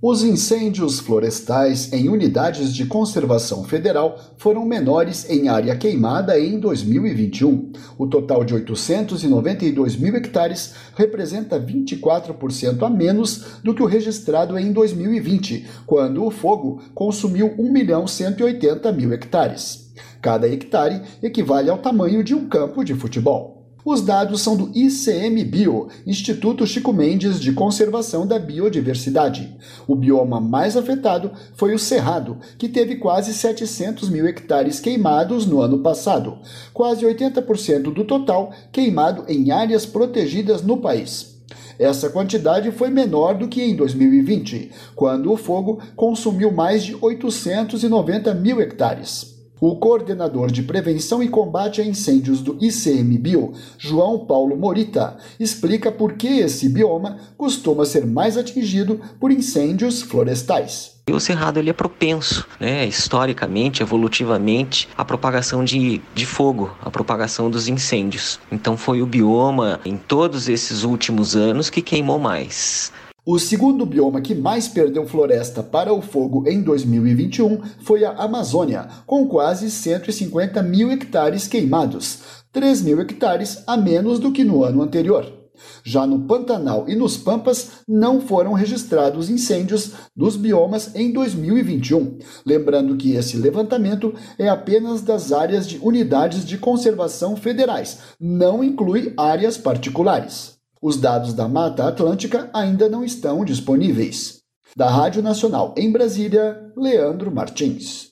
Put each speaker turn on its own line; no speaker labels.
Os incêndios florestais em unidades de conservação federal foram menores em área queimada em 2021. O total de 892 mil hectares representa 24% a menos do que o registrado em 2020, quando o fogo consumiu 1 milhão 180 mil hectares. Cada hectare equivale ao tamanho de um campo de futebol. Os dados são do ICMBio, Instituto Chico Mendes de Conservação da Biodiversidade. O bioma mais afetado foi o Cerrado, que teve quase 700 mil hectares queimados no ano passado, quase 80% do total queimado em áreas protegidas no país. Essa quantidade foi menor do que em 2020, quando o fogo consumiu mais de 890 mil hectares. O coordenador de prevenção e combate a incêndios do ICMBio, João Paulo Morita, explica por que esse bioma costuma ser mais atingido por incêndios florestais.
O cerrado ele é propenso, né, historicamente, evolutivamente, à propagação de, de fogo, à propagação dos incêndios. Então foi o bioma, em todos esses últimos anos, que queimou mais.
O segundo bioma que mais perdeu floresta para o fogo em 2021 foi a Amazônia, com quase 150 mil hectares queimados, 3 mil hectares a menos do que no ano anterior. Já no Pantanal e nos Pampas não foram registrados incêndios dos biomas em 2021. Lembrando que esse levantamento é apenas das áreas de unidades de conservação federais, não inclui áreas particulares. Os dados da Mata Atlântica ainda não estão disponíveis. Da Rádio Nacional em Brasília, Leandro Martins.